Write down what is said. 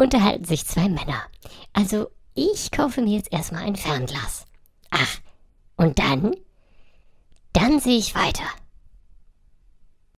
unterhalten sich zwei Männer. Also, ich kaufe mir jetzt erstmal ein Fernglas. Ach, und dann? Dann sehe ich weiter.